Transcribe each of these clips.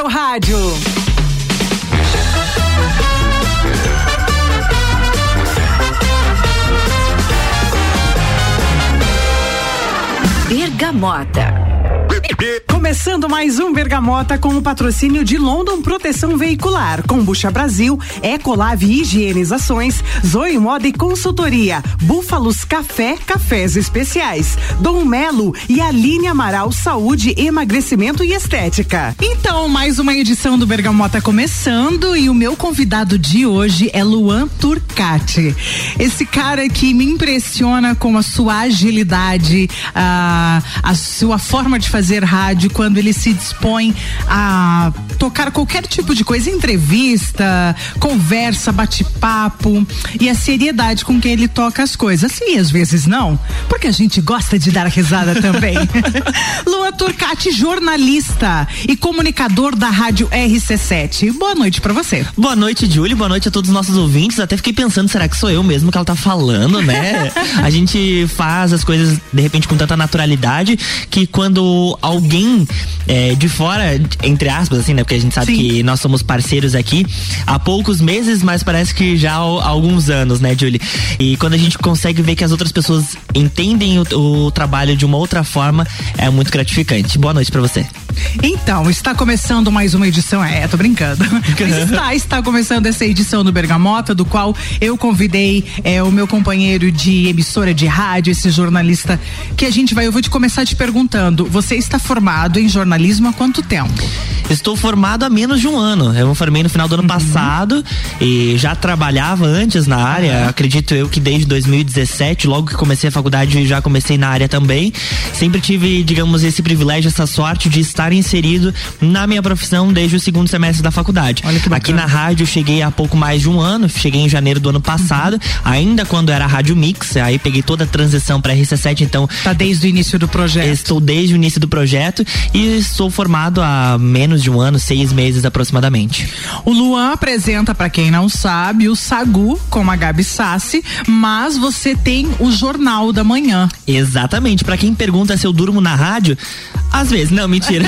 seu rádio. Bergamota. Começando mais um Bergamota com o patrocínio de London Proteção Veicular, Combucha Brasil, Ecolave Higienizações, Zoe Moda e Consultoria, Búfalos Café, Cafés Especiais, Dom Melo e Aline Amaral Saúde, Emagrecimento e Estética. Então, mais uma edição do Bergamota começando e o meu convidado de hoje é Luan Turcati. Esse cara que me impressiona com a sua agilidade, a, a sua forma de fazer rádio quando ele se dispõe a tocar qualquer tipo de coisa, entrevista, conversa, bate-papo e a seriedade com que ele toca as coisas. Sim, às vezes não, porque a gente gosta de dar risada também. Lua Turcati, jornalista e comunicador da rádio RC7. Boa noite para você. Boa noite, Júlio. Boa noite a todos os nossos ouvintes. Até fiquei pensando, será que sou eu mesmo que ela tá falando, né? a gente faz as coisas de repente com tanta naturalidade que quando alguém é, de fora, entre aspas, assim, né? Porque a gente sabe Sim. que nós somos parceiros aqui há poucos meses, mas parece que já há alguns anos, né, Julie? E quando a gente consegue ver que as outras pessoas entendem o, o trabalho de uma outra forma, é muito gratificante. Boa noite para você. Então, está começando mais uma edição. É, tô brincando. Mas está, está começando essa edição do Bergamota, do qual eu convidei é, o meu companheiro de emissora de rádio, esse jornalista, que a gente vai. Eu vou te começar te perguntando: você está formado em jornalismo há quanto tempo? Estou formado há menos de um ano. Eu me formei no final do ano uhum. passado e já trabalhava antes na área. Acredito eu que desde 2017, logo que comecei a faculdade, já comecei na área também. Sempre tive, digamos, esse privilégio, essa sorte de estar inserido na minha profissão desde o segundo semestre da faculdade. Aqui na rádio cheguei há pouco mais de um ano, cheguei em janeiro do ano passado, uhum. ainda quando era Rádio Mix, aí peguei toda a transição para RC7, então. Tá desde o início do projeto. Estou desde o início do projeto e sou formado há menos de um ano, seis meses aproximadamente. O Luan apresenta, para quem não sabe, o Sagu com a Gabi Sassi, mas você tem o Jornal da Manhã. Exatamente. Para quem pergunta se eu durmo na rádio, às vezes, não, mentira.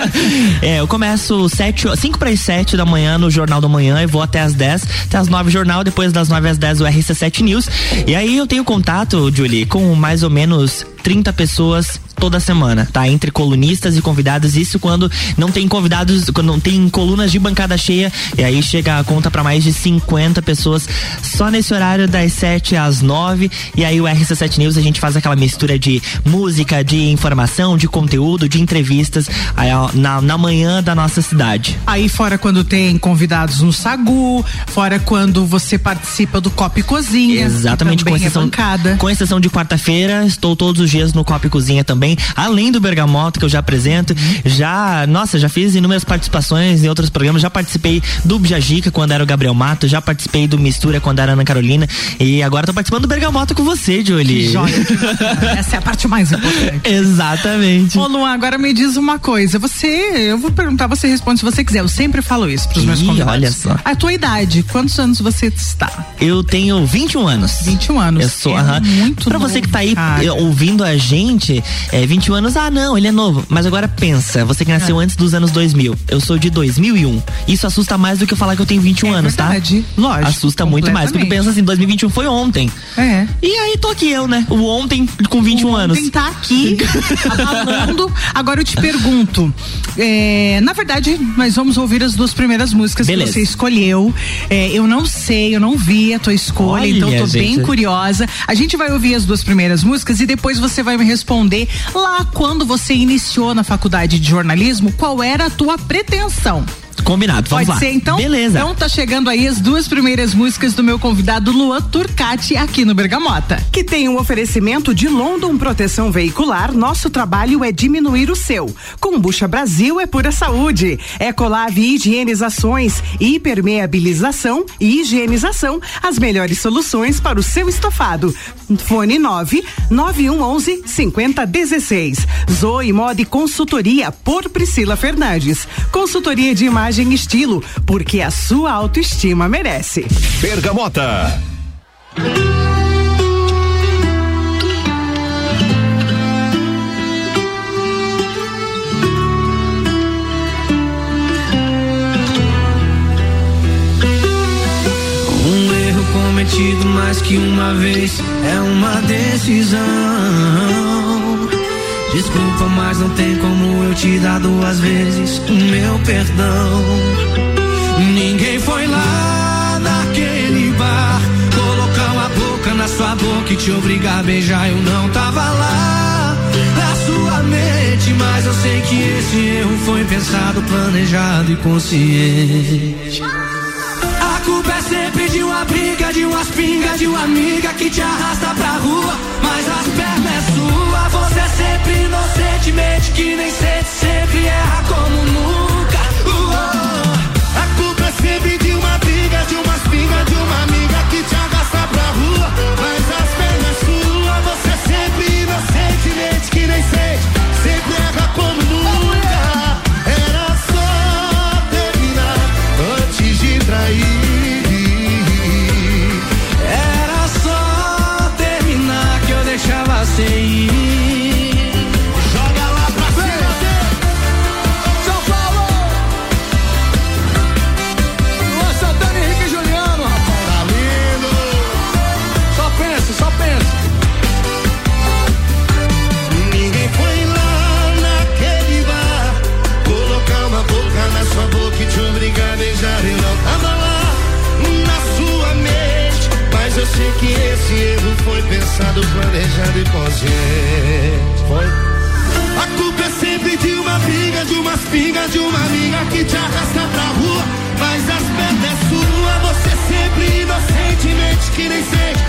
é, eu começo sete, cinco para as sete da manhã no Jornal da Manhã e vou até as 10, até as nove jornal, depois das nove às 10 o RC7 News. E aí eu tenho contato, Julie, com mais ou menos 30 pessoas toda semana, tá? Entre colunistas e convidados, isso quando não tem convidados, quando não tem colunas de bancada cheia, e aí chega a conta para mais de 50 pessoas só nesse horário das 7 às 9, e aí o RC7 News a gente faz aquela mistura de música, de informação, de conteúdo, de entrevistas aí, na, na manhã da nossa cidade. Aí fora quando tem convidados no Sagu, fora quando você participa do Cop Cozinha. Exatamente, com exceção, é com exceção de quarta-feira, estou todos os dias no Cop Cozinha também também, além do Bergamoto que eu já apresento, já, nossa, já fiz inúmeras participações em outros programas, já participei do Bjajica quando era o Gabriel Mato, já participei do Mistura quando era a Ana Carolina e agora tô participando do Bergamoto com você, Julie. joia. Essa é a parte mais importante. Exatamente. Ô Luan, agora me diz uma coisa, você, eu vou perguntar, você responde se você quiser, eu sempre falo isso pros meus convidados. olha só. A tua idade, quantos anos você está? Eu tenho 21 anos. 21 anos. Eu sou, é muito Pra novo, você que tá aí cara. ouvindo a gente, é, 21 anos, ah não, ele é novo. Mas agora pensa, você que nasceu é. antes dos anos 2000, eu sou de 2001. Isso assusta mais do que eu falar que eu tenho 21 é anos, tá? verdade. tá? Lógico. Assusta muito mais, porque pensa assim, 2021 foi ontem. É. E aí tô aqui eu, né? O ontem com 21 o anos. Ontem tá aqui, abalando. Agora eu te pergunto, é, na verdade, nós vamos ouvir as duas primeiras músicas Beleza. que você escolheu. É, eu não sei, eu não vi a tua escolha, Olha, então tô gente. bem curiosa. A gente vai ouvir as duas primeiras músicas e depois você vai me responder lá quando você iniciou na faculdade de jornalismo, qual era a tua pretensão? Combinado, vamos Pode lá. ser, então? Beleza. Então tá chegando aí as duas primeiras músicas do meu convidado Luan Turcati aqui no Bergamota. Que tem um oferecimento de London Proteção Veicular, nosso trabalho é diminuir o seu. Combucha Brasil é pura saúde. Ecolave Higienizações, hipermeabilização e higienização, as melhores soluções para o seu estofado. Fone 9 9111 5016. Zoe Moda e Consultoria por Priscila Fernandes. Consultoria de imagem em e estilo, porque a sua autoestima merece. Bergamota. cometido mais que uma vez é uma decisão. Desculpa, mas não tem como eu te dar duas vezes o meu perdão. Ninguém foi lá naquele bar, colocar uma boca na sua boca e te obrigar a beijar. Eu não tava lá na sua mente, mas eu sei que esse erro foi pensado, planejado e consciente culpa é sempre de uma briga, de umas pingas, de uma amiga que te arrasta pra rua. Mas as pernas é sua, você é sempre inocentemente que nem sente, sempre erra como nunca. Uh A culpa é sempre de uma briga, de umas pingas, de uma amiga que te arrasta pra rua. Mas as pernas sua, você é sempre inocentemente que nem sente, sempre erra como nunca. Era só terminar antes de trair. sei foi pensado, planejado e consciente. Foi. A culpa é sempre de uma briga, de umas pingas, de uma amiga que te arrasta pra rua. Mas as pernas é sua, você sempre inocentemente que nem sente,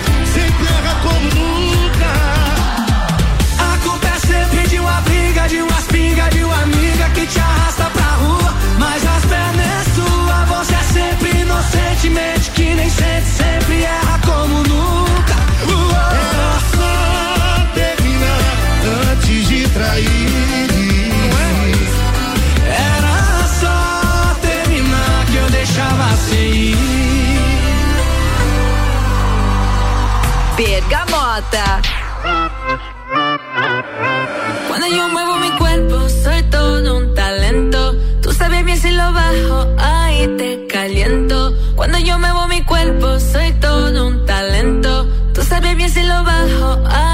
Cuando yo muevo mi cuerpo, soy todo un talento. Tú sabes bien si lo bajo, ahí te caliento. Cuando yo muevo mi cuerpo, soy todo un talento. Tú sabes bien si lo bajo, ahí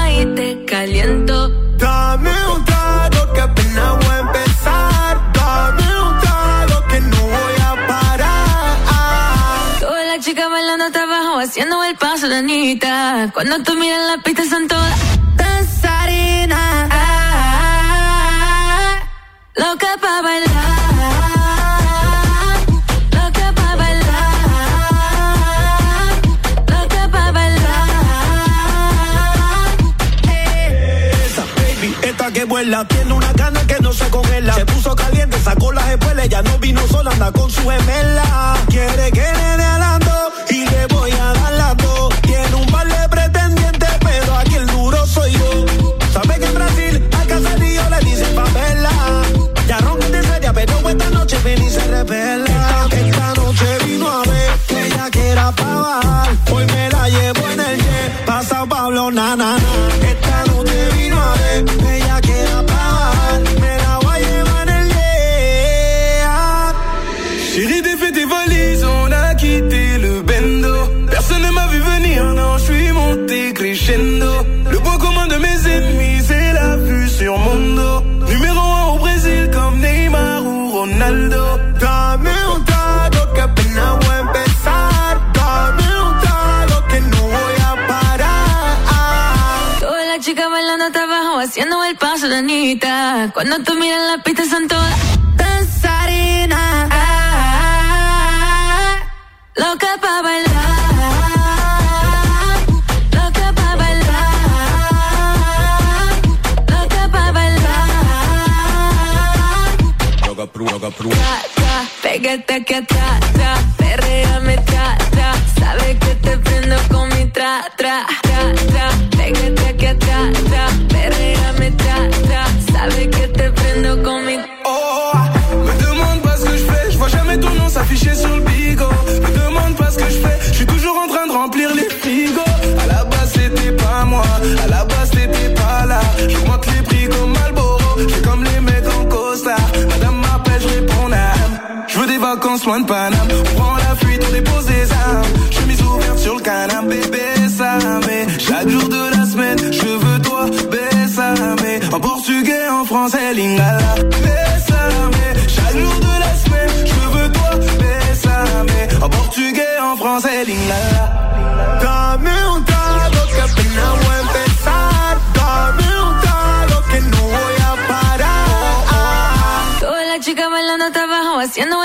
Cuando tú miras la pista son todas danzarinas. Loca pa' bailar. Loca pa' bailar. Que vuela, tiene una gana que no se congela. Se puso caliente, sacó las espuelas, ya no vino sola, anda con su gemela. Quiere que le alando y paso de Anita. Cuando tú miras la pista son todas danzarinas. Loca pa' bailar. Loca pa' bailar. Loca pa' bailar. Tra, tra, Pégate aquí atrás, soin de Paname. On prend la fuite, on dépose des armes. Je Chemise ouverte sur le canapé, bébé, ça mais Chaque jour de la semaine, je veux toi, bébé, ça mais En portugais, en français, lingala.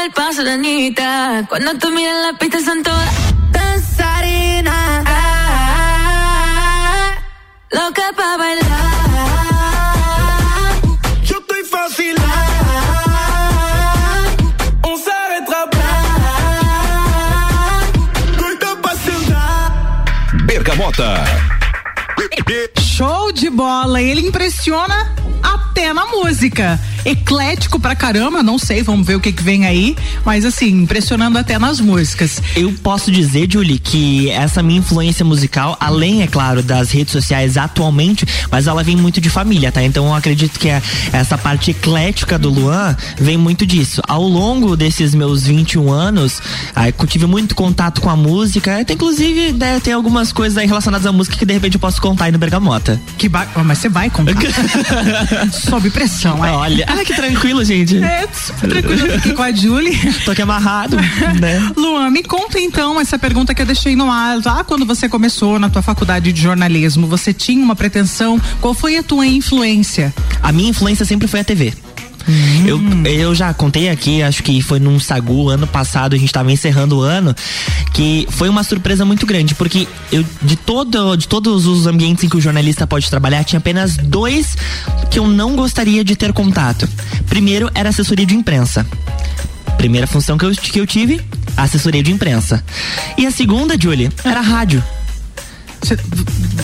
El paso, la Anita. Cuando tú miras la pista son todas danzarinas. Loca pa' bailar. Yo estoy fácil. On s'arrêtera pas. Doida pra sentar. Bergamota. Show de bola. Ele impressiona na música. Eclético pra caramba, não sei, vamos ver o que, que vem aí. Mas assim, impressionando até nas músicas. Eu posso dizer, Julie, que essa minha influência musical, além, é claro, das redes sociais atualmente, mas ela vem muito de família, tá? Então eu acredito que é essa parte eclética do Luan vem muito disso. Ao longo desses meus 21 anos, aí, eu tive muito contato com a música, até inclusive né, tem algumas coisas aí relacionadas à música que de repente eu posso contar aí no Bergamota. Que ba... mas você vai contar. Sob pressão, é. Olha, ah, que tranquilo, gente. É, super tranquilo. Eu fiquei com a Julie. Tô aqui amarrado, né? Luan, me conta então essa pergunta que eu deixei no ar. Lá quando você começou na tua faculdade de jornalismo, você tinha uma pretensão? Qual foi a tua influência? A minha influência sempre foi a TV. Eu, eu já contei aqui, acho que foi num Sagu ano passado, a gente tava encerrando o ano, que foi uma surpresa muito grande, porque eu de todo de todos os ambientes em que o jornalista pode trabalhar, tinha apenas dois que eu não gostaria de ter contato. Primeiro era assessoria de imprensa. Primeira função que eu, que eu tive, assessoria de imprensa. E a segunda, Julie, era rádio. Você-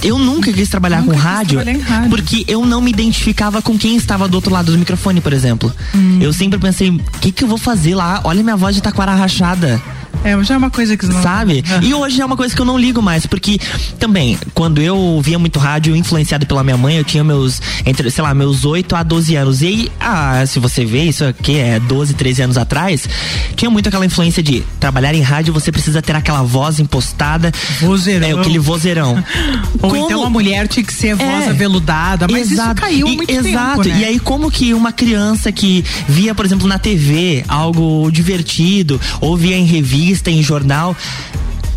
Eu nunca quis trabalhar Nunca com quis rádio, rádio. porque eu não me identificava com quem estava do outro lado do microfone, por exemplo. Hum. Eu sempre pensei, o que, que eu vou fazer lá? Olha minha voz de taquara rachada. É, já é uma coisa que não. Sabe? Ah. E hoje é uma coisa que eu não ligo mais, porque também, quando eu via muito rádio, influenciado pela minha mãe, eu tinha meus, entre, sei lá, meus 8 a 12 anos. E aí, ah, se você vê, isso aqui é 12, 13 anos atrás, tinha muito aquela influência de trabalhar em rádio, você precisa ter aquela voz impostada. Vozeirão. É, aquele vozeirão. Ou Como- então a mulher tinha que ser voz É. aveludada, mas isso caiu E- muito exato. tempo, né? E aí, como que uma criança que via, por exemplo, na TV algo divertido, ou via em revista, em jornal.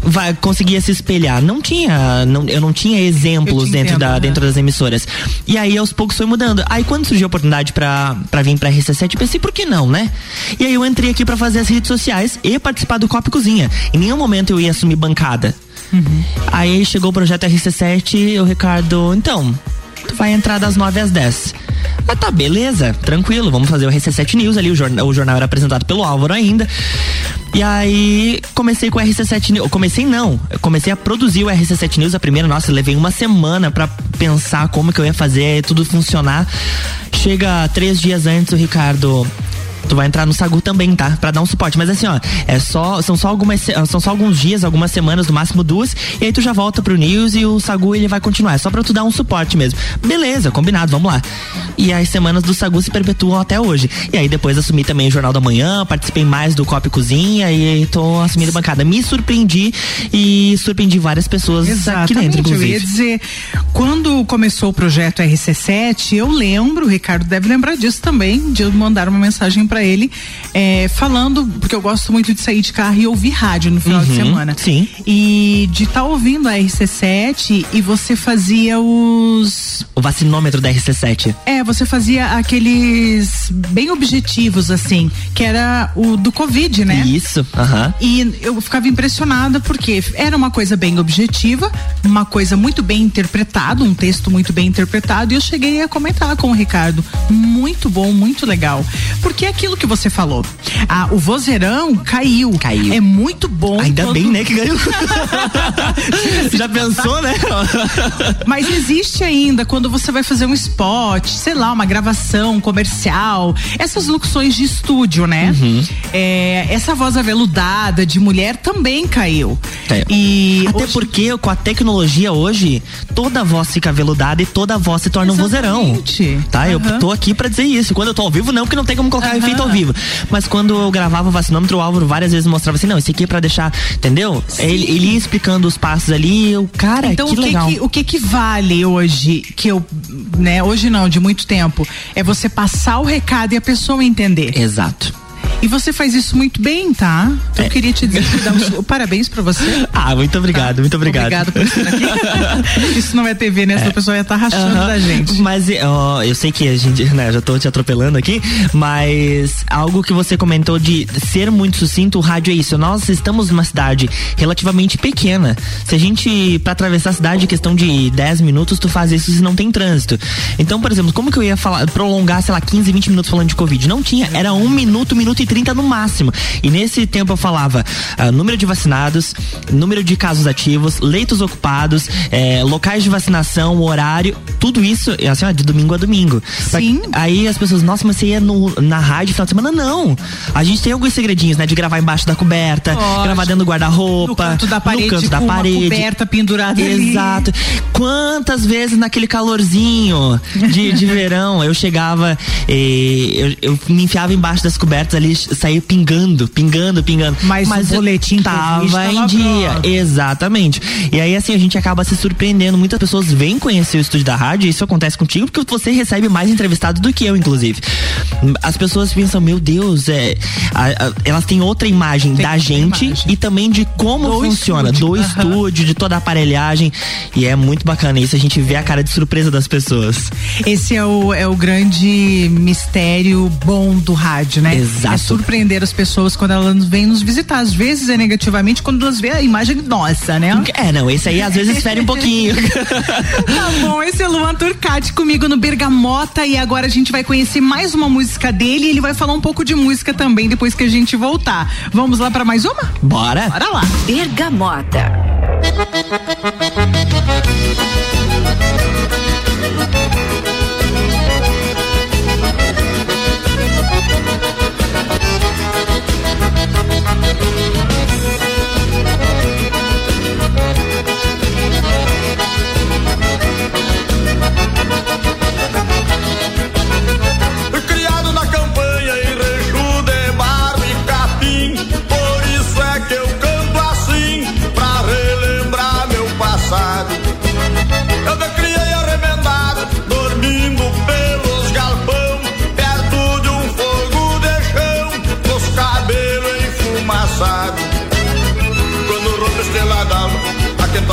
Vai, conseguia se espelhar. Não tinha, não, eu não tinha exemplos dentro, entendo, da, né? dentro das emissoras. E aí, aos poucos, foi mudando. Aí, quando surgiu a oportunidade pra, pra vir pra RC7, eu pensei, por que não, né? E aí, eu entrei aqui pra fazer as redes sociais e participar do Copa e Cozinha. Em nenhum momento eu ia assumir bancada. Uhum. Aí chegou o projeto RC7, o Ricardo, então, vai entrar das 9 às 10. Ah, tá, beleza, tranquilo, vamos fazer o RC7 News ali, o jornal, o jornal era apresentado pelo Álvaro ainda. E aí, comecei com o RC7 News. Comecei não, comecei a produzir o RC7 News. A primeira, nossa, levei uma semana pra pensar como que eu ia fazer tudo funcionar. Chega três dias antes, o Ricardo. Tu vai entrar no Sagu também, tá? Pra dar um suporte. Mas assim, ó, é só, são só algumas, são só alguns dias, algumas semanas, no máximo duas, e aí tu já volta pro News e o Sagu ele vai continuar. É só pra tu dar um suporte mesmo. Beleza, combinado, vamos lá. E as semanas do Sagu se perpetuam até hoje. E aí depois assumi também o Jornal da Manhã, participei mais do Copa e Cozinha e tô assumindo bancada. Me surpreendi e surpreendi várias pessoas aqui Exatamente, dentro, eu ia inclusive. dizer, quando começou o projeto RC7, eu lembro, o Ricardo deve lembrar disso também, de eu mandar uma mensagem pra ele, é, falando, porque eu gosto muito de sair de carro e ouvir rádio no final de Uhum, semana. sim. E de estar ouvindo a RC7 e você fazia os. O vacinômetro da RC7. É, você fazia aqueles bem objetivos, assim, que era o do Covid, né? Isso, aham. E eu ficava impressionada porque era uma coisa bem objetiva, uma coisa muito bem interpretada, um texto muito bem interpretado, e eu cheguei a comentar com o Ricardo. Muito bom, muito legal. Porque é aquilo que você falou. Ah, o vozeirão caiu. Caiu. É muito bom. Ainda quando- bem, né, que ganhou. Já pensou, né? Mas existe ainda quando você vai fazer um spot, sei lá, uma gravação um comercial, essas locuções de estúdio, né? Uhum. É, essa voz aveludada de mulher também caiu. É. E Até hoje- porque com a tecnologia hoje, toda voz fica veludada e toda voz se torna Exatamente. um vozeirão. Tá? Eu Aham. tô aqui pra dizer isso. Quando eu tô ao vivo, não, porque não tem como colocar Aham. Ao vivo. Mas quando eu gravava o vacinômetro, o Álvaro várias vezes mostrava assim: não, esse aqui é pra deixar. Entendeu? Ele, ele ia explicando os passos ali. Eu, cara, Então que o que legal. que, o que que vale hoje que eu, né, hoje não, de muito tempo, é você passar o recado e a pessoa entender. Exato. E você faz isso muito bem, tá? Eu É. queria te dizer que dar um parabéns pra você. Ah, muito obrigado, muito obrigado. Obrigado por estar aqui. Isso não é TV, né? Essa pessoa ia estar rachando Aham. da gente. Mas ó, eu sei que a gente, né, já tô te atropelando aqui, mas algo que você comentou de ser muito sucinto, o rádio é isso. Nós estamos numa cidade relativamente pequena. Se a gente, pra atravessar a cidade, questão de 10 minutos, tu faz isso se não tem trânsito. Então, por exemplo, como que eu ia falar, prolongar, sei lá, 15, 20 minutos falando de Covid? Não tinha, era um minuto, um minuto e 30 no máximo. E nesse tempo eu falava ah, número de vacinados, número de casos ativos, leitos ocupados, eh, locais de vacinação, horário, tudo isso, assim, ó, de domingo a domingo. Pra- Sim. aí as pessoas, nossa, mas você ia no, na rádio final de semana? Não. A gente tem alguns segredinhos, né? De gravar embaixo da coberta, Lógico. gravar dentro do No guarda-roupa, canto da parede, no canto da parede. coberta pendurada ali. Exato. Quantas vezes naquele calorzinho de, de verão eu chegava, eh, eu, eu me enfiava embaixo das cobertas ali, saía pingando, pingando, pingando. Mas o eu boletim tava em dia. pronto. Exatamente. E aí, assim, a gente acaba se surpreendendo. Muitas pessoas vêm conhecer o estúdio da rádio, e isso acontece contigo, porque você recebe mais entrevistados do que eu, inclusive. As pessoas pensam, meu Deus, é, a- a- elas têm outra imagem Tem da outra gente imagem. e também de como Do funciona, estúdio. do Aham. estúdio, de toda a aparelhagem. E é muito bacana isso, a gente vê a cara de surpresa das pessoas. Esse é o, é o grande mistério bom do rádio, né? Exato. É surpreender as pessoas quando elas vêm nos visitar. Às vezes é negativamente quando elas vê a imagem nossa, né? É, não, esse aí às vezes fere um pouquinho. Tá bom, esse é Luan Turcati comigo no Bergamota e agora a gente vai conhecer mais uma música dele e ele vai falar um pouco de música também depois que a gente voltar. Vamos lá pra mais uma? Bora? Bora lá. Bergamota.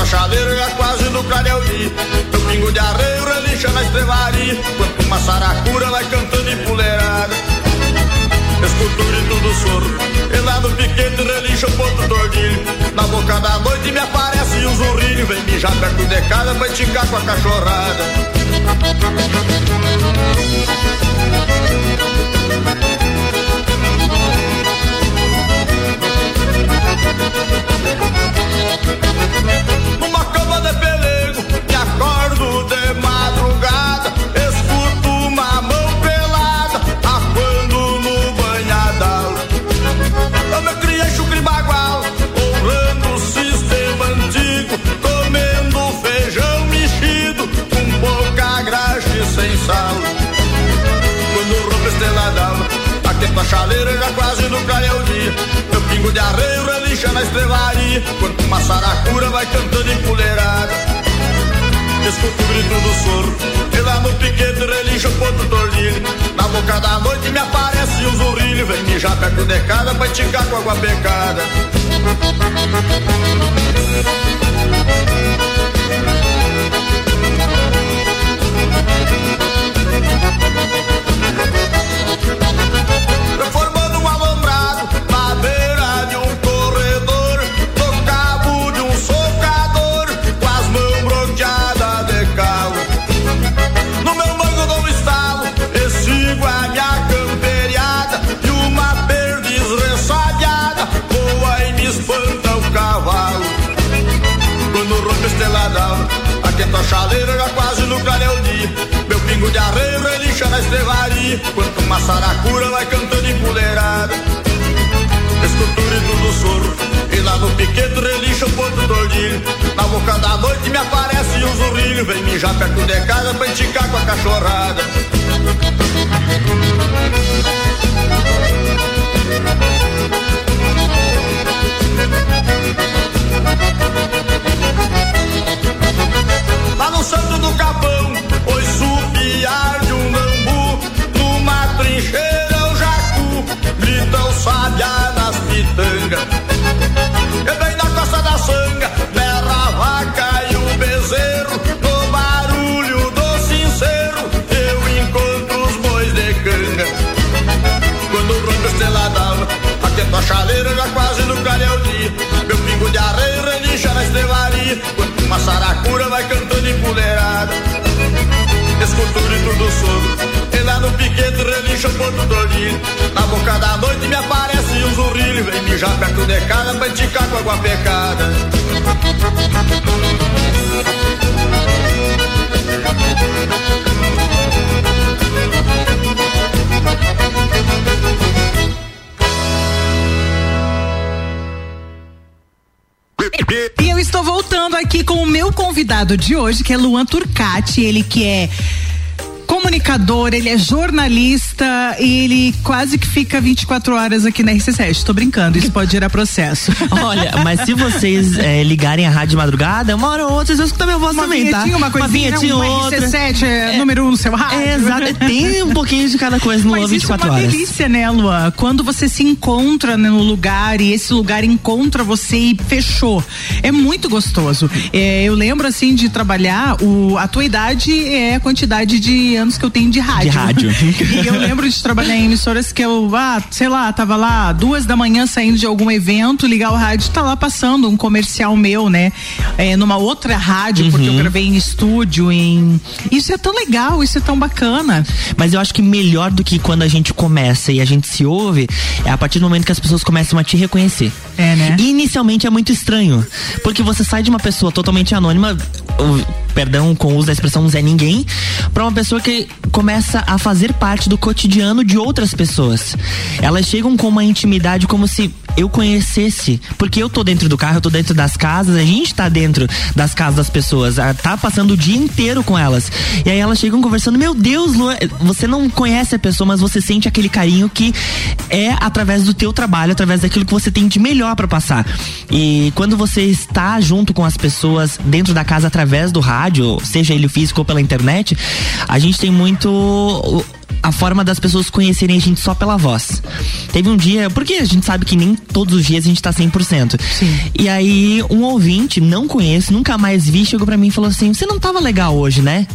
Chaleira já quase no clareio dia. Meu pingo de arreio relincha na estrevaria, quanto uma saracura vai cantando em puleirada. Escuto o grito do soro, e lá no piquete relincha o ponto tordilho. Na boca da noite me aparece um zurrilho, vem mijar perto de casa pra esticar com a cachorrada. Numa cama de pelego, aquento a chaleira já quase no clareio dia. Meu pingo de arreio relincha na estrevaria, quanto uma saracura vai cantando em puleirada. Escuto o grito do soro, e lá no piquete relincha o ponto tordilho. Na boca da noite me aparece um zurrilho, vem mijar perto de casa pra esticar com água pecada. Quanto uma saracura vai cantando em puleirada. Escuto o grito do soro, e lá no piquete relincha o ponto tordilho. Na boca boca da noite me aparece um zurrilho, vem mijar perto de casa pra enticar com a cachorrada. Lá no Santo do Capão, trincheira o jacu, grita o sabiá nas pitangas. E bem na costa da sanga, berra a vaca e o bezerro, no barulho do sincero, eu encontro os bois de canga. Quando rompe a estrela d'alva, atento a chaleira, já quase no clareio dia, meu pingo de areia relincha na estrevaria, quando uma saracura vai cantando. Escuto o grito do e lá no piquete relincha o ponto do. Na boca da noite me aparece um zurrilho, vem mijar perto de casa pra enticar com água pecada. E eu estou voltando aqui com o meu convidado de hoje, que é Luan Turcati, ele que é comunicador, ele é jornalista e ele quase que fica 24 horas aqui na RC7. Tô brincando, isso pode gerar processo. Olha, mas se vocês é, ligarem a rádio de madrugada, uma hora ou outra vocês escutar minha voz uma também, tá? uma coisinha, uma vinhetinha um outra. RC7 é, número um no seu rádio. É, exato. Tem um pouquinho de cada coisa no Mas isso é 24 uma horas. delícia, né, Luan? Quando você se encontra no lugar e esse lugar encontra você e fechou. É muito gostoso. É, eu lembro, assim, de trabalhar, o, a tua idade é a quantidade de anos que eu tenho de rádio. De rádio. e eu lembro de trabalhar em emissoras que eu, ah, sei lá, tava lá duas da manhã saindo de algum evento, ligar o rádio, tá lá passando um comercial meu, né? É, numa outra rádio, porque Uhum. eu gravei em estúdio, em. Isso é tão legal, isso é tão bacana. Mas eu acho que melhor do que quando a gente começa e a gente se ouve, é a partir do momento que as pessoas começam a te reconhecer. É, né? E inicialmente é muito estranho, porque você sai de uma pessoa totalmente anônima, perdão com o uso da expressão Zé Ninguém, pra uma pessoa que começa a fazer parte do cotidiano de outras pessoas. Elas chegam com uma intimidade como se eu conhecesse, porque eu tô dentro do carro, eu tô dentro das casas, a gente tá dentro das casas das pessoas, tá passando o dia inteiro com elas. E aí elas chegam conversando, meu Deus, Luan, você não conhece a pessoa, mas você sente aquele carinho que é através do teu trabalho, através daquilo que você tem de melhor pra passar. E quando você está junto com as pessoas dentro da casa através do rádio, seja ele físico ou pela internet, a gente tem muito a forma das pessoas conhecerem a gente só pela voz. Teve um dia, porque a gente sabe que nem todos os dias a gente tá 100%. Sim. E aí um ouvinte, não conheço, nunca mais vi, chegou pra mim e falou assim: "Você não tava legal hoje, né?"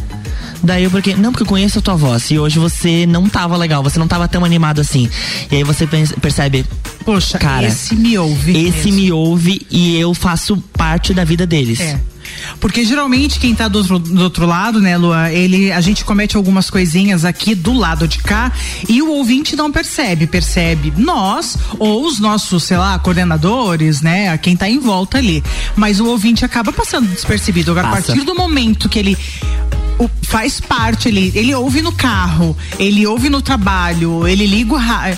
Daí eu porque, não, porque eu conheço a tua voz e hoje você não tava legal, você não tava tão animado assim. E aí você percebe, Poxa, Cara, esse me ouve. esse mesmo. me ouve e eu faço parte da vida deles. É. Porque geralmente quem tá do outro, do outro lado, né, Lua, ele, a gente comete algumas coisinhas aqui do lado de cá e o ouvinte não percebe, percebe nós ou os nossos, sei lá, coordenadores, né, quem tá em volta ali. Mas o ouvinte acaba passando despercebido. Agora, a Passa. partir do momento que ele o- faz parte, ele, ele ouve no carro, ele ouve no trabalho, ele liga o rádio,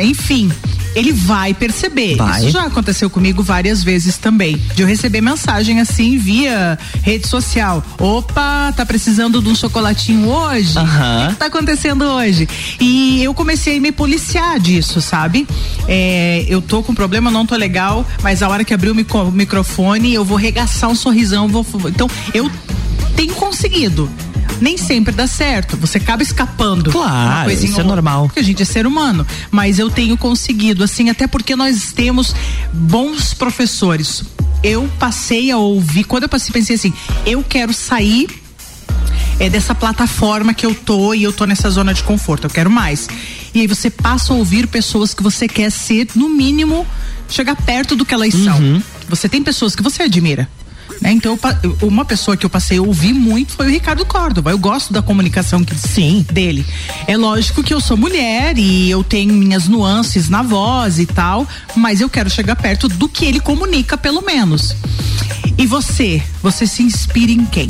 enfim, ele vai perceber. Vai. Isso já aconteceu comigo várias vezes também. De eu receber mensagem assim via rede social. Opa, tá precisando de um chocolatinho hoje? O que tá acontecendo hoje? E eu comecei a me policiar disso, sabe? É, eu tô com problema, não tô legal, mas a hora que abrir o micro- microfone, eu vou regaçar um sorrisão, vou. Então, eu tenho conseguido. Nem sempre dá certo, você acaba escapando. Claro, isso é ou outra, normal. Porque a gente é ser humano. Mas eu tenho conseguido, assim, até porque nós temos bons professores. Eu passei a ouvir, quando eu passei, pensei assim, eu quero sair é dessa plataforma que eu tô e eu tô nessa zona de conforto, eu quero mais. E aí você passa a ouvir pessoas que você quer ser, no mínimo, chegar perto do que elas são. Você tem pessoas que você admira. Né? Então, eu uma pessoa que eu passei a ouvir muito foi o Ricardo Córdova. Eu gosto da comunicação que, Sim. dele. É lógico que eu sou mulher e eu tenho minhas nuances na voz e tal, mas eu quero chegar perto do que ele comunica, pelo menos. E você? Você se inspira em quem?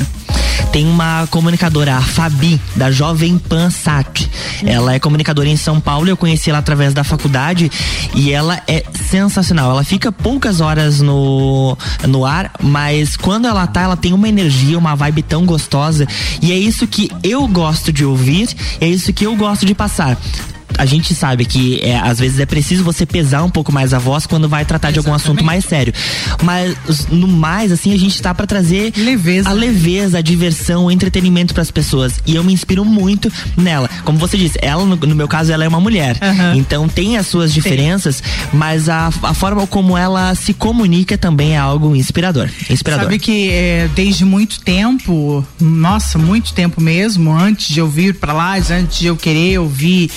Tem uma comunicadora, a Fabi, da Jovem Pan Sat. Ela é comunicadora em São Paulo, eu conheci ela através da faculdade e ela é sensacional. Ela fica poucas horas no, no ar, mas quando ela tá, ela tem uma energia, uma vibe tão gostosa. E é isso que eu gosto de ouvir, é isso que eu gosto de passar a gente sabe que é, às vezes é preciso você pesar um pouco mais a voz quando vai tratar de algum assunto mais sério. Mas no mais, assim, a gente tá para trazer leveza. a leveza, a diversão, o entretenimento para as pessoas. E eu me inspiro muito nela. Como você disse, ela, no, no meu caso, ela é uma mulher. Aham. Então tem as suas diferenças, mas a, a forma como ela se comunica também é algo inspirador. Inspirador. Sabe que é, desde muito tempo, nossa, muito tempo mesmo, antes de eu vir pra lá, antes de eu querer ouvir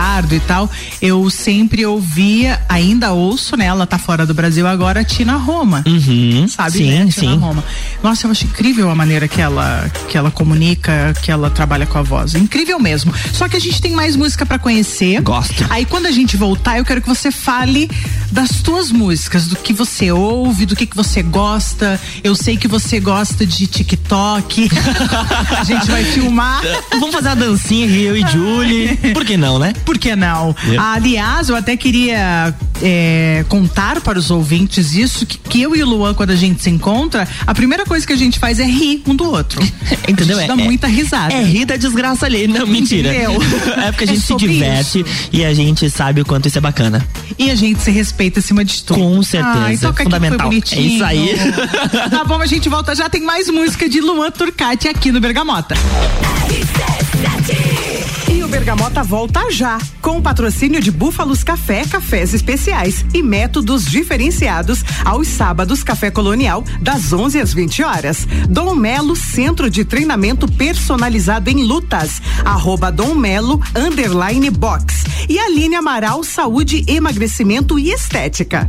Ricardo e tal, eu sempre ouvia, ainda ouço, né? Ela tá fora do Brasil agora, a Tina Roma. Uhum, Sabe, sim, né? Tina sim. Roma. Nossa, eu acho incrível a maneira que ela, que ela comunica, que ela trabalha com a voz. Incrível mesmo. Só que a gente tem mais música pra conhecer. Gosto. Aí quando a gente voltar, eu quero que você fale das tuas músicas, do que você ouve, do que, que você gosta. Eu sei que você gosta de TikTok. a gente vai filmar. Vamos fazer a dancinha aqui, eu e Julie. Por que não, né? Por que não? Yep. Aliás, eu até queria é, contar para os ouvintes isso, que, que eu e o Luan, quando a gente se encontra, a primeira coisa que a gente faz é rir um do outro. Entendeu? A gente dá É- muita risada. É rir da desgraça ali. Não, mentira. Entendeu? É porque a É gente se diverte isso. e a gente sabe o quanto isso é bacana. E a gente se respeita acima de tudo. Com certeza. Ai, toca Fundamental. Aqui foi É isso aí. tá bom, a gente volta já. Tem mais música de Luan Turcati aqui no Bergamota. E o Bergamota volta já, com o patrocínio de Búfalos Café, cafés especiais e métodos diferenciados aos sábados Café Colonial, das 11 às 20 horas. Dom Melo, centro de treinamento personalizado em lutas. Arroba Dom Melo, underline box. E Aline Amaral, saúde, emagrecimento e estética.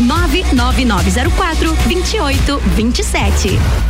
99904 2827.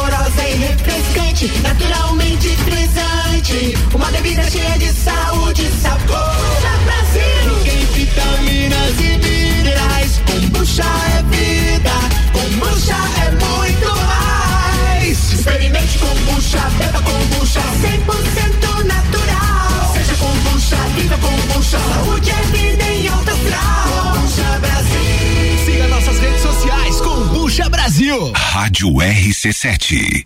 e refrescante, naturalmente frisante. Uma bebida cheia de saúde e sabor. Brasil! Tem vitaminas e minerais. Kombucha é vida. Kombucha é muito mais. Experimente kombucha, beba kombucha. 100% natural. Seja kombucha, viva kombucha. Saúde é vida em alta astral. Kombucha Brasil. Siga nossas redes sociais, Kombucha Brasil. Rádio RC7.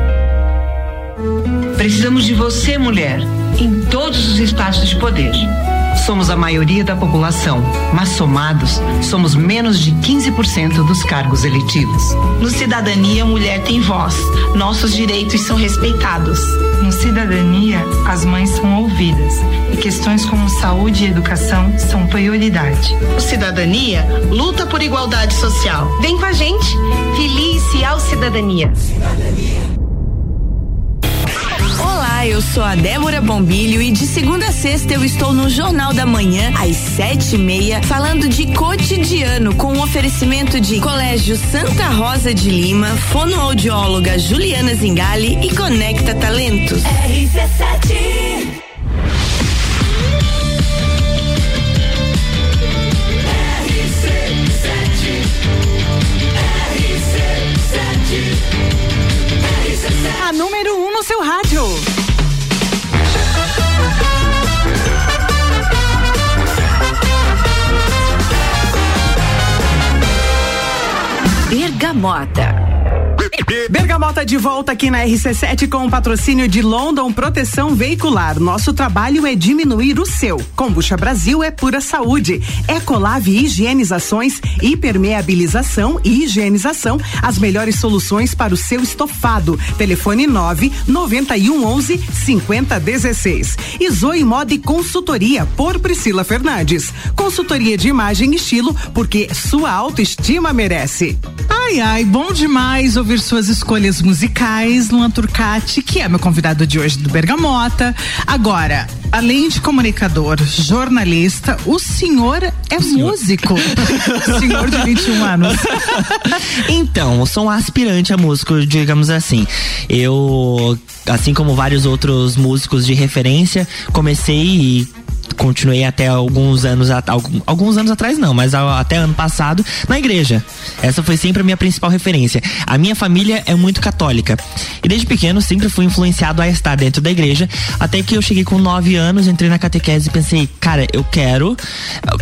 Precisamos de você, mulher, em todos os espaços de poder. Somos a maioria da população, mas somados, somos menos de 15% dos cargos eletivos. No Cidadania, a mulher tem voz. Nossos direitos são respeitados. No Cidadania, as mães são ouvidas e questões como saúde e educação são prioridade. O Cidadania luta por igualdade social. Vem com a gente. Felice ao Cidadania. Cidadania. Eu sou a Débora Bombilho e de segunda a sexta eu estou no Jornal da Manhã, às sete e meia, falando de cotidiano, com o oferecimento de Colégio Santa Rosa de Lima, fonoaudióloga Juliana Zingali e Conecta Talentos. RC7 De volta aqui na RC7 com o patrocínio de London Proteção Veicular. Nosso trabalho é diminuir o seu. Combucha Brasil é pura saúde. Ecolave Higienizações, hipermeabilização e higienização. As melhores soluções para o seu estofado. Telefone 9 91 11 50 16. E Zoe Moda e Consultoria por Priscila Fernandes. Consultoria de imagem e estilo porque sua autoestima merece. Ai, ai, bom demais ouvir suas escolhas musicais, Luan Turcati, que é meu convidado de hoje do Bergamota. Agora, além de comunicador, jornalista, o senhor é o músico. senhor de 21 anos. então, eu sou um aspirante a músico, digamos assim. Eu, assim como vários outros músicos de referência, comecei e continuei até alguns anos alguns anos atrás não, mas até ano passado na igreja. Essa foi sempre a minha principal referência. A minha família é muito católica e desde pequeno sempre fui influenciado a estar dentro da igreja, até que eu cheguei com nove anos, entrei na catequese e pensei, cara, eu quero.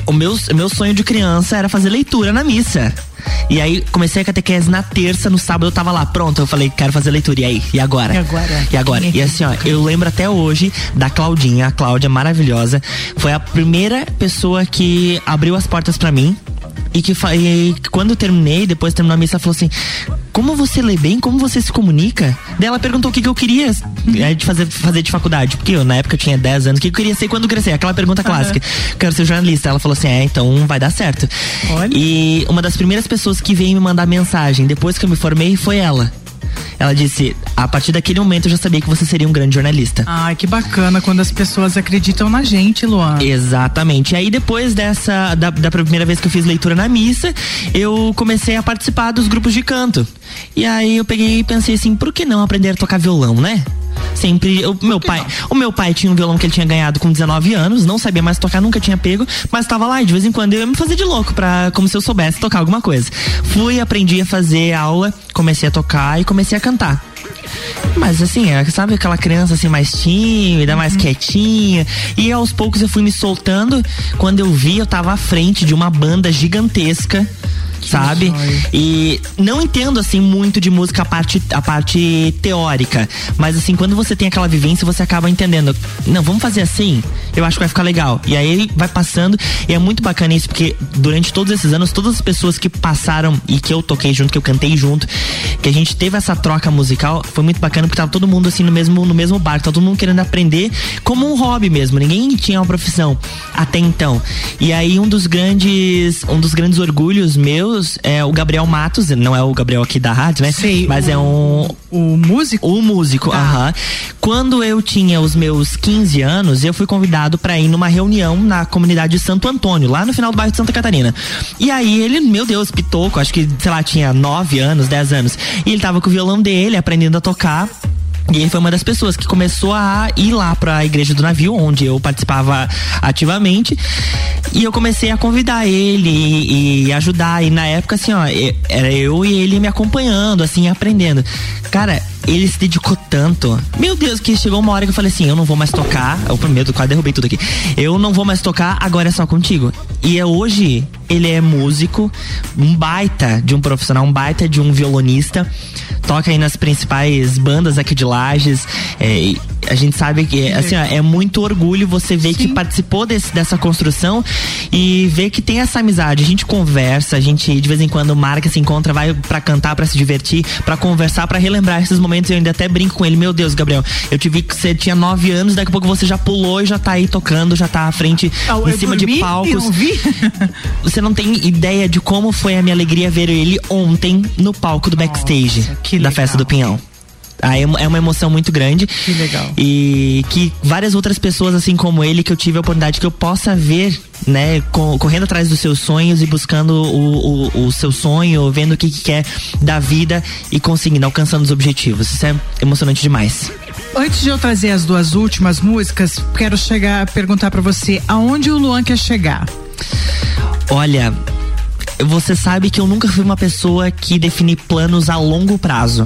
O meu, meu sonho de criança era fazer leitura na missa. E aí comecei a catequese na terça, no sábado eu tava lá, pronto, eu falei, quero fazer leitura. E aí? E agora? E agora? E agora? E assim, ó, eu lembro até hoje da Claudinha, a Cláudia maravilhosa, foi a primeira pessoa que abriu as portas para mim e que e quando eu terminei, depois terminou a missa, falou assim: como você lê bem, como você se comunica? Daí ela perguntou o que, que eu queria é, de fazer, fazer de faculdade. Porque eu, na época, eu tinha 10 anos. O que eu queria ser quando crescer? Aquela pergunta clássica. Quero ser jornalista. Ela falou assim: é, então vai dar certo. Olha. E uma das primeiras pessoas que veio me mandar mensagem depois que eu me formei foi ela. Ela disse: a partir daquele momento eu já sabia que você seria um grande jornalista. Ai, que bacana quando as pessoas acreditam na gente, Luan. Exatamente. E aí depois dessa, da, da primeira vez que eu fiz leitura na missa, eu comecei a participar dos grupos de canto. E aí eu peguei e pensei assim, por que não aprender a tocar violão, né? Sempre, o meu pai, o meu pai tinha um violão que ele tinha ganhado com 19 anos, não sabia mais tocar, nunca tinha pego, mas tava lá e de vez em quando eu ia me fazer de louco para como se eu soubesse tocar alguma coisa. Fui, aprendi a fazer aula, comecei a tocar e comecei a cantar. Mas assim, é, sabe aquela criança assim mais tímida, mais quietinha. E aos poucos eu fui me soltando. Quando eu vi, eu tava à frente de uma banda gigantesca. Sabe? E não entendo assim muito de música a parte, a parte teórica. Mas assim, quando você tem aquela vivência, você acaba entendendo. Não, vamos fazer assim. Eu acho que vai ficar legal. E aí vai passando. E é muito bacana isso, porque durante todos esses anos, todas as pessoas que passaram e que eu toquei junto, que eu cantei junto, que a gente teve essa troca musical, foi muito bacana porque tava todo mundo assim no mesmo, no mesmo barco, tava todo mundo querendo aprender como um hobby mesmo. Ninguém tinha uma profissão até então. E aí um dos grandes, um dos grandes orgulhos meus é o Gabriel Matos, não é o Gabriel aqui da rádio, né? Sei, Mas o- é um o músico. O músico, aham. Quando eu tinha os meus 15 anos, eu fui convidado para ir numa reunião na comunidade de Santo Antônio, lá no final do bairro de Santa Catarina. E aí ele, meu Deus, pitoco, acho que, sei lá, tinha 9 anos, 10 anos. E ele tava com o violão dele, aprendendo a tocar. E ele foi uma das pessoas que começou a ir lá pra igreja do navio, onde eu participava ativamente. E eu comecei a convidar ele e, e ajudar. E na época, assim, ó, era eu e ele me acompanhando, assim, aprendendo. Cara, ele se dedicou tanto. Meu Deus, que chegou uma hora que eu falei assim: eu não vou mais tocar. O primeiro, quase derrubei tudo aqui. Eu não vou mais tocar, agora é só contigo. E é hoje, ele é músico, um baita de um profissional, um baita de um violonista. Toca aí nas principais bandas aqui de Lages. É, a gente sabe que, assim, ó, é muito orgulho você ver que participou desse, dessa construção e ver que tem essa amizade. A gente conversa, a gente de vez em quando marca, se encontra, vai pra cantar, pra se divertir, pra conversar, pra relembrar esses momentos. Eu ainda até brinco com ele, meu Deus, Gabriel, eu te vi que você tinha nove anos, daqui a pouco você já pulou e já tá aí tocando, já tá à frente, Ah, em cima dormi de palcos. vi. Você não tem ideia de como foi a minha alegria ver ele ontem no palco do backstage da festa do Pinhão. Aí é uma- é uma emoção muito grande. Que legal. E que várias outras pessoas, assim como ele, que eu tive a oportunidade que eu possa ver, né, co- correndo atrás dos seus sonhos e buscando o, o, o seu sonho, vendo o que, que quer da vida e conseguindo, alcançando os objetivos. Isso é emocionante demais. Antes de eu trazer as duas últimas músicas, quero chegar perguntar pra você aonde o Luan quer chegar. Olha, você sabe que eu nunca fui uma pessoa que defini planos a longo prazo.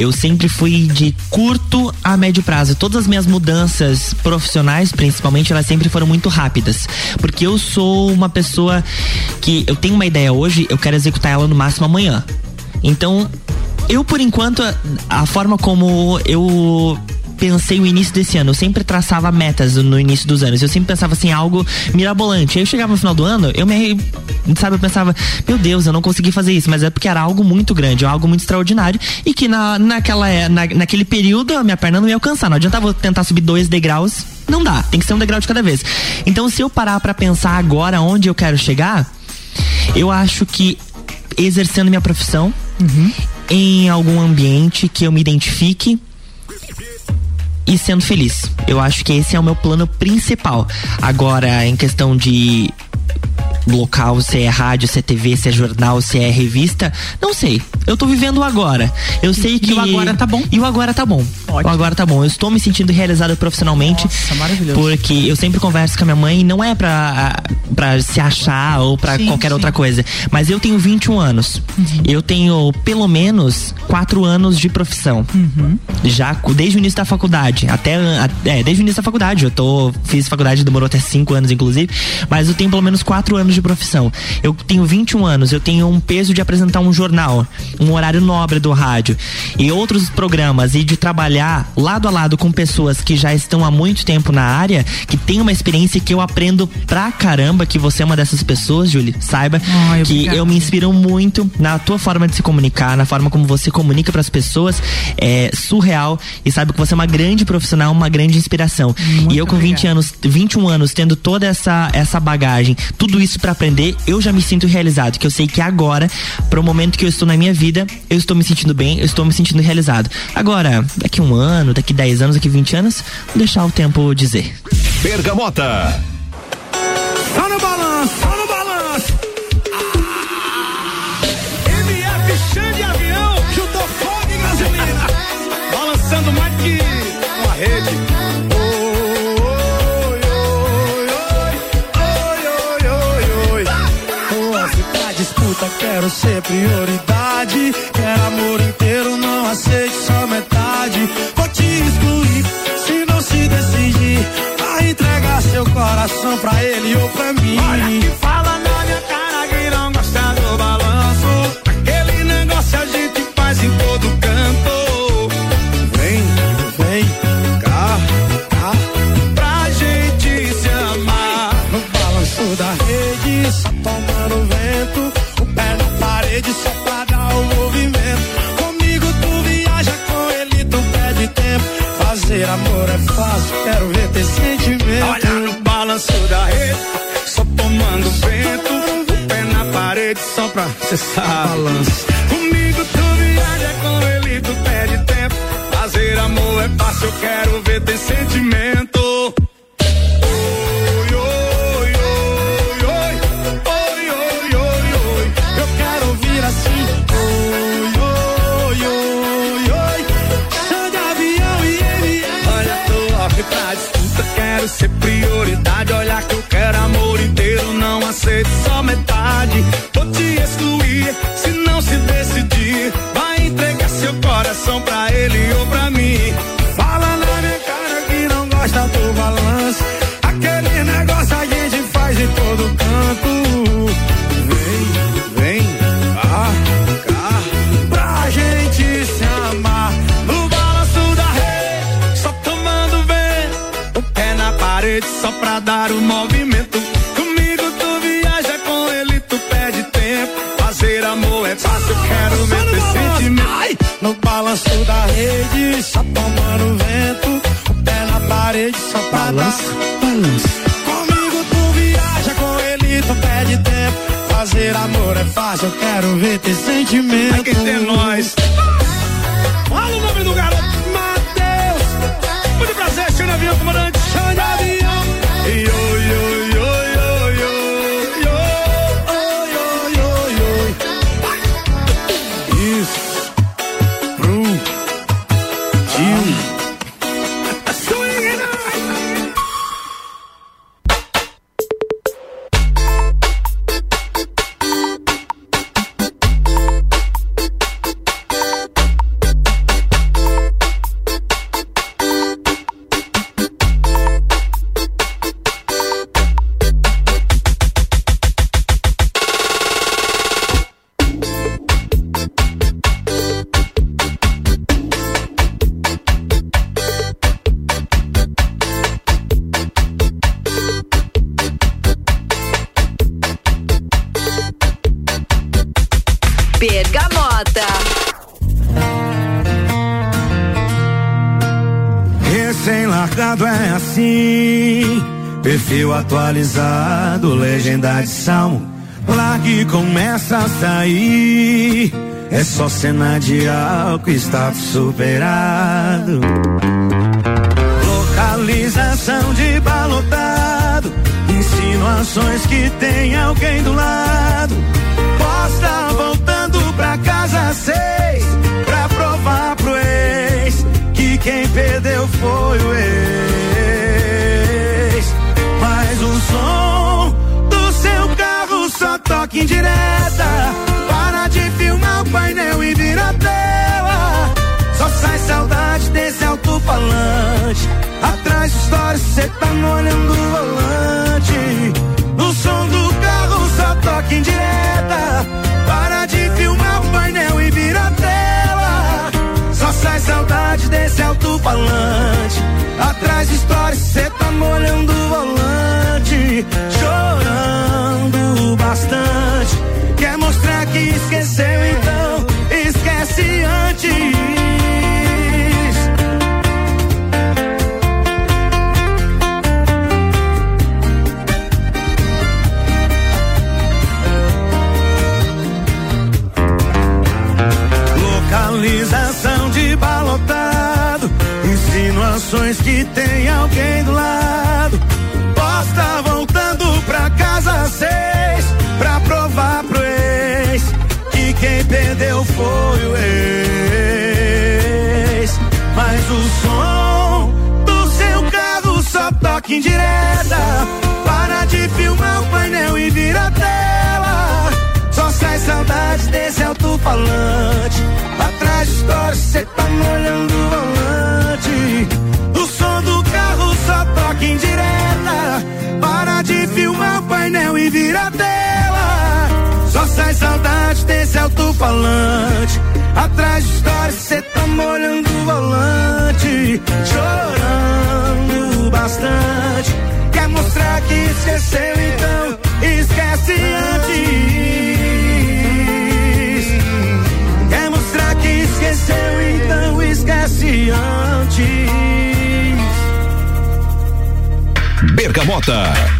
Eu sempre fui de curto a médio prazo. Todas as minhas mudanças profissionais, principalmente, elas sempre foram muito rápidas. Porque eu sou uma pessoa que eu tenho uma ideia hoje, eu quero executar ela no máximo amanhã. Então, eu por enquanto, a, forma como eu pensei o início desse ano, eu sempre traçava metas no início dos anos. Eu sempre pensava assim, algo mirabolante. Aí eu chegava no final do ano, eu me. Sabe, eu pensava, meu Deus, eu não consegui fazer isso, mas é porque era algo muito grande, algo muito extraordinário e que na, naquela, na, naquele período a minha perna não ia alcançar. Não adiantava eu tentar subir dois degraus, não dá, tem que ser um degrau de cada vez. Então, se eu parar pra pensar agora onde eu quero chegar, eu acho que exercendo minha profissão em algum ambiente que eu me identifique e sendo feliz. Eu acho que esse é o meu plano principal. Agora, em questão de local, se é rádio, se é TV, se é jornal, se é revista, não sei. Eu tô vivendo o agora. Eu sei que. o agora tá bom? E o agora tá bom. O agora tá bom. Eu estou me sentindo realizado profissionalmente. Nossa, maravilhoso. Porque eu sempre converso com a minha mãe, não é pra, pra se achar ou pra Sim, qualquer sim. outra coisa. Mas eu tenho 21 anos. Eu tenho pelo menos 4 anos de profissão. Já cu- desde o início da faculdade. Até. a- É, desde o início da faculdade. Eu tô. Fiz faculdade, demorou até 5 anos, inclusive. Mas eu tenho pelo menos 4 anos de profissão. Eu tenho 21 anos, eu tenho um peso de apresentar um jornal, um horário nobre do rádio e outros programas e de trabalhar lado a lado com pessoas que já estão há muito tempo na área, que tem uma experiência que eu aprendo pra caramba, que você é uma dessas pessoas, Julie, saiba Ai, que eu me inspiro muito na tua forma de se comunicar, na forma como você comunica para as pessoas, é surreal e sabe que você é uma grande profissional, uma grande inspiração. e eu com 20 anos, 21 anos, tendo toda essa essa bagagem, tudo isso para aprender, eu já me sinto realizado, que eu sei que agora, para o momento que eu estou na minha vida, eu estou me sentindo bem, eu estou me sentindo realizado. Agora, daqui um ano, daqui 10 anos, daqui 20 anos, vou deixar o tempo dizer. Bergamota. Só no balanço, só no balanço. Rede. Oi, oi, oi, oi, oi, oi. Ficar disputa, quero ser prioridade. Quero amor inteiro, não aceite só metade. Vou te excluir, se não se decidir. Vai entregar seu coração pra ele ou só pra cessar balanço. Comigo tu viaja, com ele tu perde tempo. Fazer amor é fácil, eu quero dar o movimento. Comigo tu viaja, com ele tu perde tempo. Fazer amor é fácil, quero ver teu sentimento. Ai, no balanço da rede, só tomando vento. O pé na parede só pra dar. Comigo tu viaja, com ele tu perde tempo. Fazer amor é fácil, eu quero ver ter sentimento. Aqui tem nós. Atualizado, legenda de salmo. Largue e começa a sair. É só cena de álcool, status superado. Localização de balotado. Insinuações que tem alguém do lado. Posta voltando pra casa seis. Pra provar pro ex que quem perdeu foi o ex. Toque indireta. Para de filmar o painel e vira tela. Só sai saudade desse alto-falante. Atrás de stories, cê tá molhando o volante. No som do carro só toca indireta. Para de filmar o painel e vira tela. Só sai saudade desse alto-falante. Atrás de stories, cê tá molhando o volante. Bastante. Quer mostrar que esqueceu, então esquece antes. Alto-falante. Atrás de história, cê tá molhando o volante. Chorando bastante. Quer mostrar que esqueceu, então esquece antes. Quer mostrar que esqueceu, então esquece antes. Bergamota.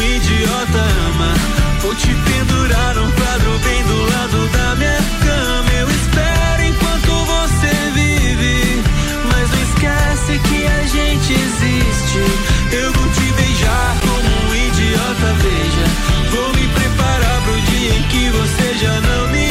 ama. Vou te pendurar num quadro bem do lado da minha cama. Eu espero enquanto você vive. Mas não esquece que a gente existe. Eu vou te beijar como um idiota, veja. Vou me preparar pro dia em que você já não me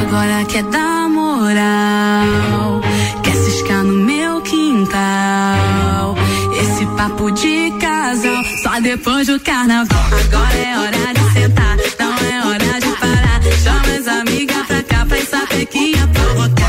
Agora quer dar moral. Quer ciscar no meu quintal. Esse papo de casal. Só depois do carnaval. Agora é hora de sentar. Não é hora de parar. Chama as amigas pra cá pra saber Bergamota.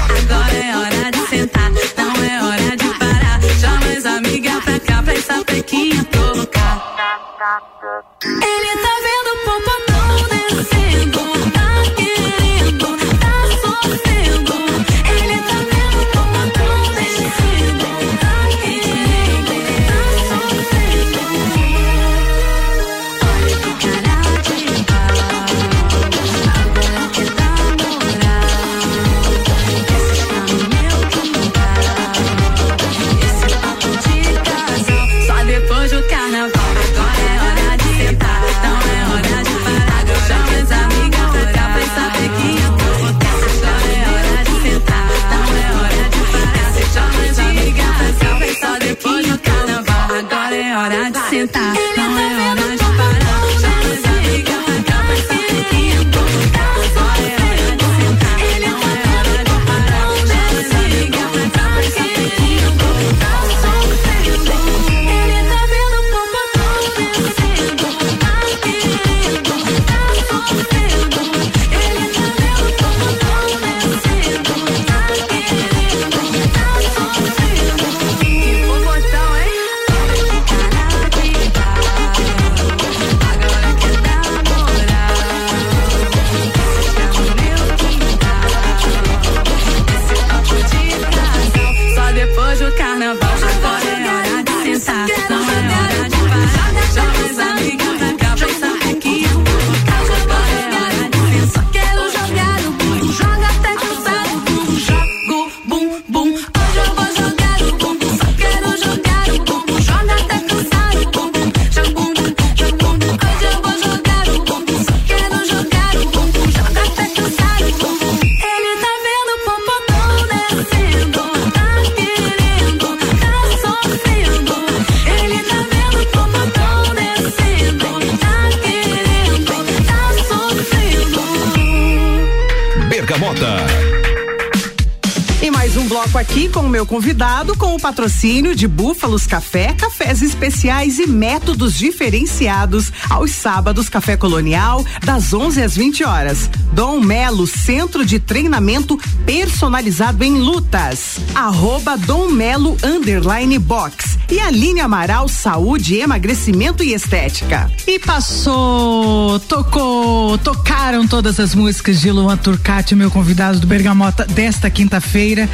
Aqui com o meu convidado, com o patrocínio de Búfalos Café, cafés especiais e métodos diferenciados. Aos sábados, Café Colonial, das 11 às 20 horas. Dom Melo, centro de treinamento personalizado em lutas. Arroba Dom Melo Underline Box. E Aline Amaral, saúde, emagrecimento e estética. E passou, tocou, tocaram todas as músicas de Luan Turcati, meu convidado do Bergamota desta quinta-feira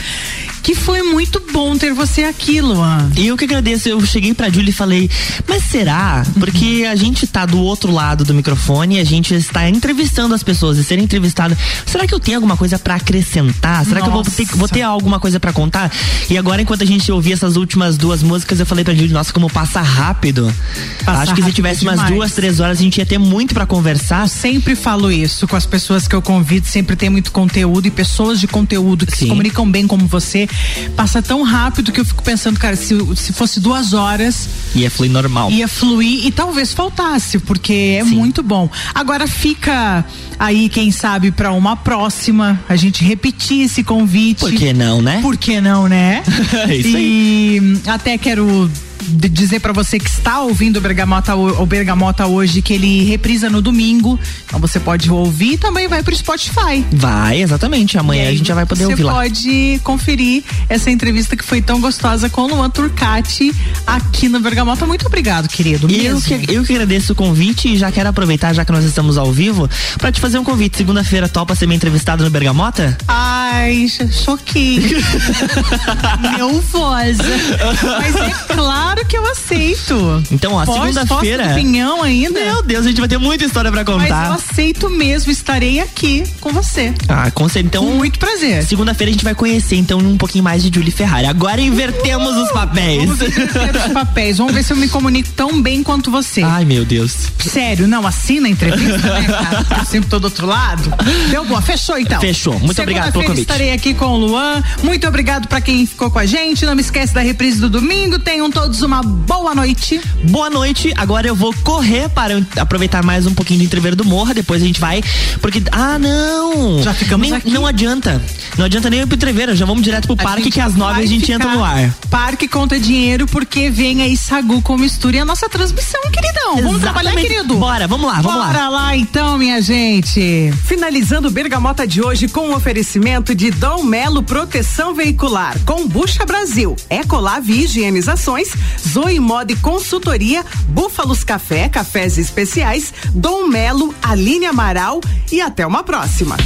que foi muito bom ter você aqui, Luan. E eu que agradeço. Eu cheguei pra Julie e falei, mas será? Porque a gente tá do outro lado do microfone, a gente está entrevistando as pessoas e ser entrevistado. Será que eu tenho alguma coisa para acrescentar? Será Nossa. que eu vou ter, vou ter alguma coisa para contar? E agora, enquanto a gente ouvia essas últimas duas músicas, eu falei pra Julie, nossa, como passa rápido. Passa Acho que se tivesse demais. umas duas, três horas, a gente ia ter muito para conversar. Sempre falo isso com as pessoas que eu convido, sempre tem muito conteúdo e pessoas de conteúdo que Sim. se comunicam bem como você passa tão rápido que eu fico pensando, cara, se, se fosse duas horas. Ia fluir normal. Ia fluir e talvez faltasse, porque é Sim. muito bom. Agora fica aí, quem sabe, para uma próxima, a gente repetir esse convite. Por que não, né? Por que não, né? é isso aí. E até quero dizer para você que está ouvindo o Bergamota, o Bergamota hoje que ele reprisa no domingo. Então você pode ouvir e também vai pro Spotify. Vai, exatamente. Amanhã a gente já vai poder ouvir lá. Você pode conferir essa entrevista que foi tão gostosa com o Luan Turcati aqui no Bergamota. Muito obrigado, querido. Eu que, eu que agradeço o convite e já quero aproveitar, já que nós estamos ao vivo, para te fazer um convite. Segunda-feira topa ser minha entrevistada no Bergamota? Ai, choquei. Nervosa. Mas é claro Claro que eu aceito. Então, ó, segunda-feira. Pinhão ainda? Meu Deus, a gente vai ter muita história pra contar. Mas eu aceito mesmo, estarei aqui com você. Ah, com certeza. Então, com muito prazer. Segunda-feira a gente vai conhecer então um pouquinho mais de Julie Ferrari. Agora invertemos uh, os papéis. Vamos inverter os papéis. Vamos ver se eu me comunico tão bem quanto você. Ai, meu Deus. Sério, não, assina a entrevista, né, cara? Eu sempre tô do outro lado. Deu boa, fechou então. Fechou. Muito obrigado pelo convite. estarei aqui com o Luan. Muito obrigado para quem ficou com a gente. Não me esquece da reprise do domingo. Tenham todos uma boa noite. Boa noite. Agora eu vou correr para aproveitar mais um pouquinho do entreveiro do Morra. Depois a gente vai. Porque. Ah, não! Já ficamos Nem, aqui. Não adianta. Não adianta nem ir pro entreveiro. Já vamos direto pro a parque que às nove a gente entra no ar. Parque conta dinheiro porque vem aí Sagu com mistura e a nossa transmissão, queridão. Vamos Exatamente. trabalhar, querido? Bora, vamos lá, vamos Bora lá. Bora lá então, minha gente. Finalizando o Bergamota de hoje com um oferecimento de Dom Melo Proteção Veicular, com Bucha Brasil, Ecolave Higienizações, Zoe Mod Consultoria, Búfalos Café, Cafés Especiais, Dom Melo, Aline Amaral e até uma próxima.